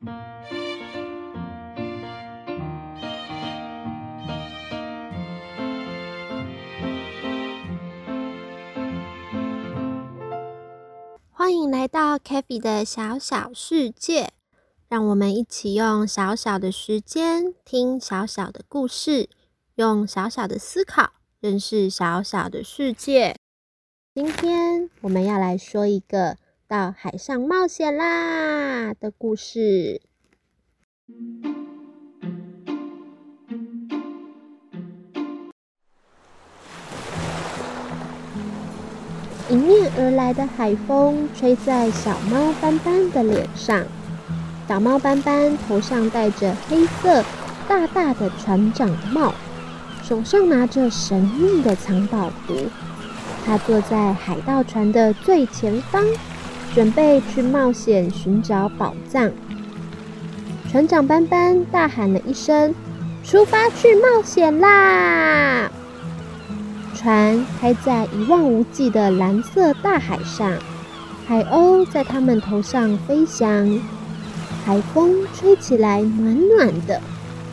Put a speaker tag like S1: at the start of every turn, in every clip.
S1: 欢迎来到 k a f e 的小小世界，让我们一起用小小的时间听小小的故事，用小小的思考认识小小的世界。今天我们要来说一个到海上冒险啦的故事。迎面而来的海风吹在小猫斑斑的脸上，小猫斑斑头上戴着黑色大大的船长帽，手上拿着神秘的藏宝图。他坐在海盗船的最前方，准备去冒险寻找宝藏。船长斑斑大喊了一声：“出发去冒险啦！”船开在一望无际的蓝色大海上，海鸥在他们头上飞翔，海风吹起来暖暖的，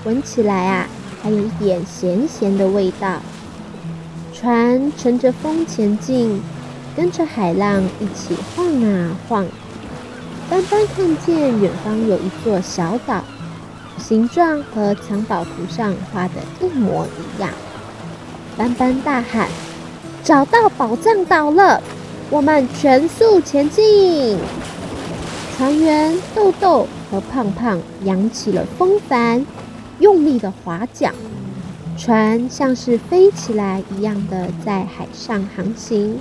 S1: 闻起来啊，还有一点咸咸的味道。船乘着风前进，跟着海浪一起晃啊晃。斑斑看见远方有一座小岛，形状和藏宝图上画的一模一样。斑斑大喊：“找到宝藏岛了！我们全速前进！”船员豆豆和胖胖扬起了风帆，用力的划桨，船像是飞起来一样的在海上航行。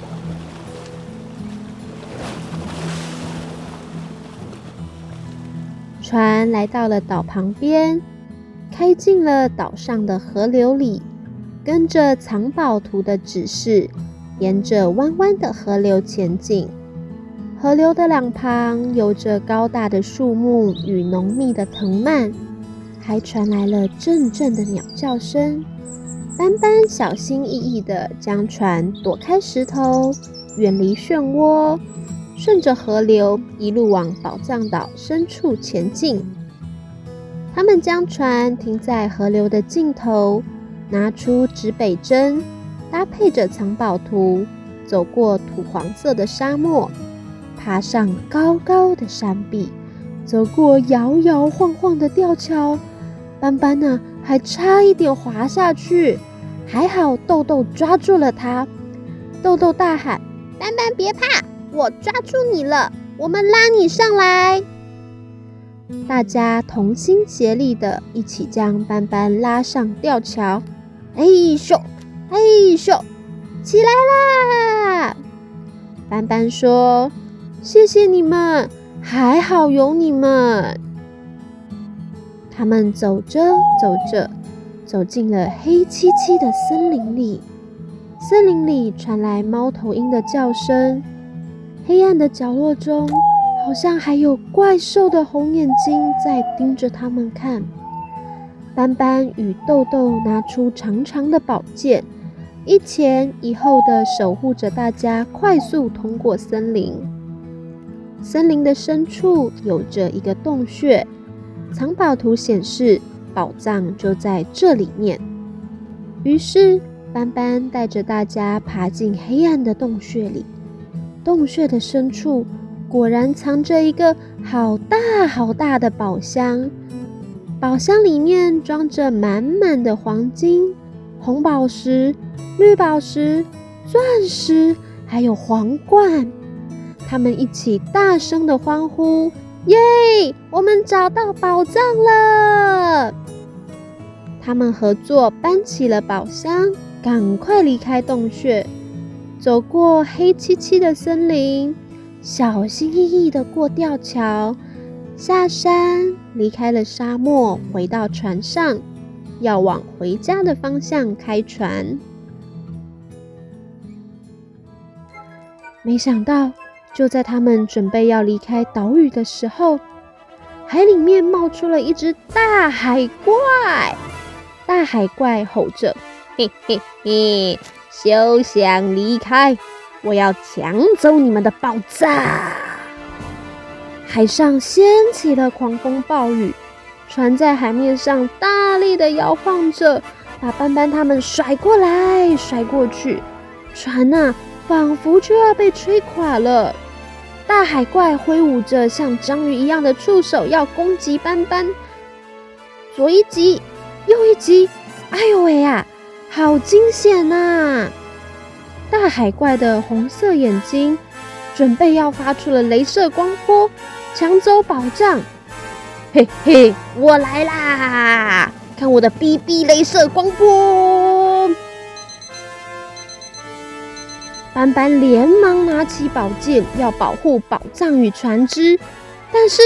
S1: 船来到了岛旁边，开进了岛上的河流里。跟着藏宝图的指示，沿着弯弯的河流前进。河流的两旁有着高大的树木与浓密的藤蔓，还传来了阵阵的鸟叫声。斑斑小心翼翼地将船躲开石头，远离漩涡，顺着河流一路往宝藏岛深处前进。他们将船停在河流的尽头。拿出指北针，搭配着藏宝图，走过土黄色的沙漠，爬上高高的山壁，走过摇摇晃晃的吊桥。斑斑呢，还差一点滑下去，还好豆豆抓住了他。豆豆大喊：“斑斑别怕，我抓住你了，我们拉你上来。”大家同心协力的一起将斑斑拉上吊桥。哎咻，哎咻，起来啦！斑斑说：“谢谢你们，还好有你们。”他们走着走着，走进了黑漆漆的森林里。森林里传来猫头鹰的叫声，黑暗的角落中，好像还有怪兽的红眼睛在盯着他们看。斑斑与豆豆拿出长长的宝剑，一前一后的守护着大家，快速通过森林。森林的深处有着一个洞穴，藏宝图显示宝藏就在这里面。于是斑斑带着大家爬进黑暗的洞穴里。洞穴的深处果然藏着一个好大好大的宝箱。宝箱里面装着满满的黄金、红宝石、绿宝石、钻石，还有皇冠。他们一起大声的欢呼：“耶！我们找到宝藏了！”他们合作搬起了宝箱，赶快离开洞穴，走过黑漆漆的森林，小心翼翼的过吊桥。下山，离开了沙漠，回到船上，要往回家的方向开船。没想到，就在他们准备要离开岛屿的时候，海里面冒出了一只大海怪。大海怪吼着：“嘿嘿嘿，休想离开！我要抢走你们的宝藏！”海上掀起了狂风暴雨，船在海面上大力的摇晃着，把斑斑他们甩过来甩过去，船呐，仿佛就要被吹垮了。大海怪挥舞着像章鱼一样的触手，要攻击斑斑。左一击，右一击，哎呦喂呀，好惊险呐！大海怪的红色眼睛准备要发出了镭射光波，抢走宝藏。嘿嘿，我来啦！看我的 BB 镭射光波！斑斑连忙拿起宝剑，要保护宝藏与船只，但是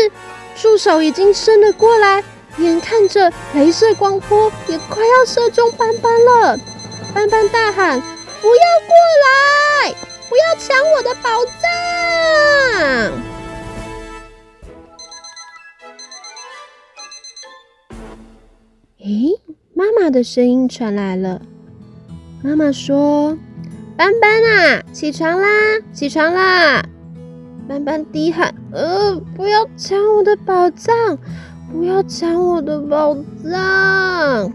S1: 触手已经伸了过来，眼看着镭射光波也快要射中斑斑了。斑斑大喊：“不要过来！不要抢我的宝藏！”咦，妈妈的声音传来了。妈妈说。斑斑啊，起床啦！起床啦！斑斑低喊：“呃，不要抢我的宝藏！不要抢我的宝藏！”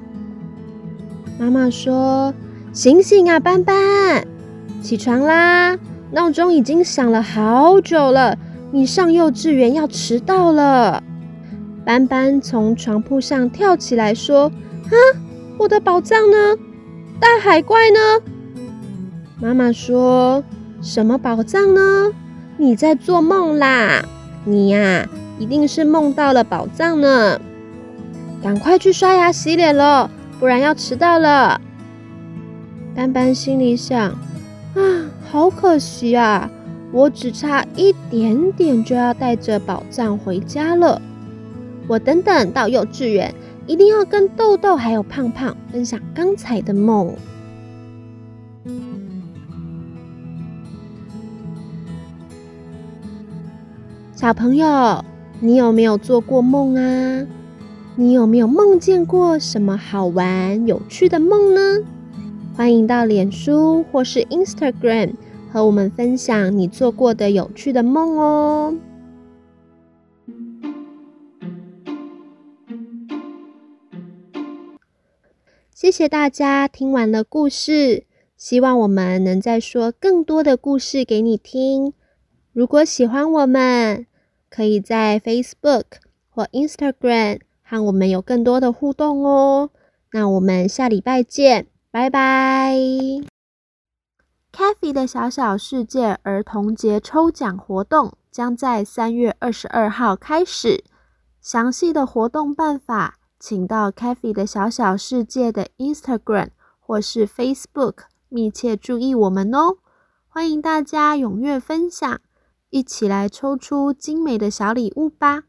S1: 妈妈说：“醒醒啊，斑斑，起床啦！闹钟已经响了好久了，你上幼稚园要迟到了。”斑斑从床铺上跳起来说：“啊，我的宝藏呢？大海怪呢？”妈妈说：“什么宝藏呢？你在做梦啦！你呀，一定是梦到了宝藏呢。赶快去刷牙洗脸了，不然要迟到了。”斑斑心里想：“啊，好可惜啊！我只差一点点就要带着宝藏回家了。我等等到幼稚园，一定要跟豆豆还有胖胖分享刚才的梦。”小朋友，你有没有做过梦啊？你有没有梦见过什么好玩、有趣的梦呢？欢迎到脸书或是 Instagram 和我们分享你做过的有趣的梦哦。谢谢大家听完了故事，希望我们能再说更多的故事给你听。如果喜欢我们，可以在 Facebook 或 Instagram 和我们有更多的互动哦。那我们下礼拜见，拜拜。Kathy 的小小世界儿童节抽奖活动将在三月二十二号开始，详细的活动办法，请到 Kathy 的小小世界的 Instagram 或是 Facebook 密切注意我们哦。欢迎大家踊跃分享。一起来抽出精美的小礼物吧！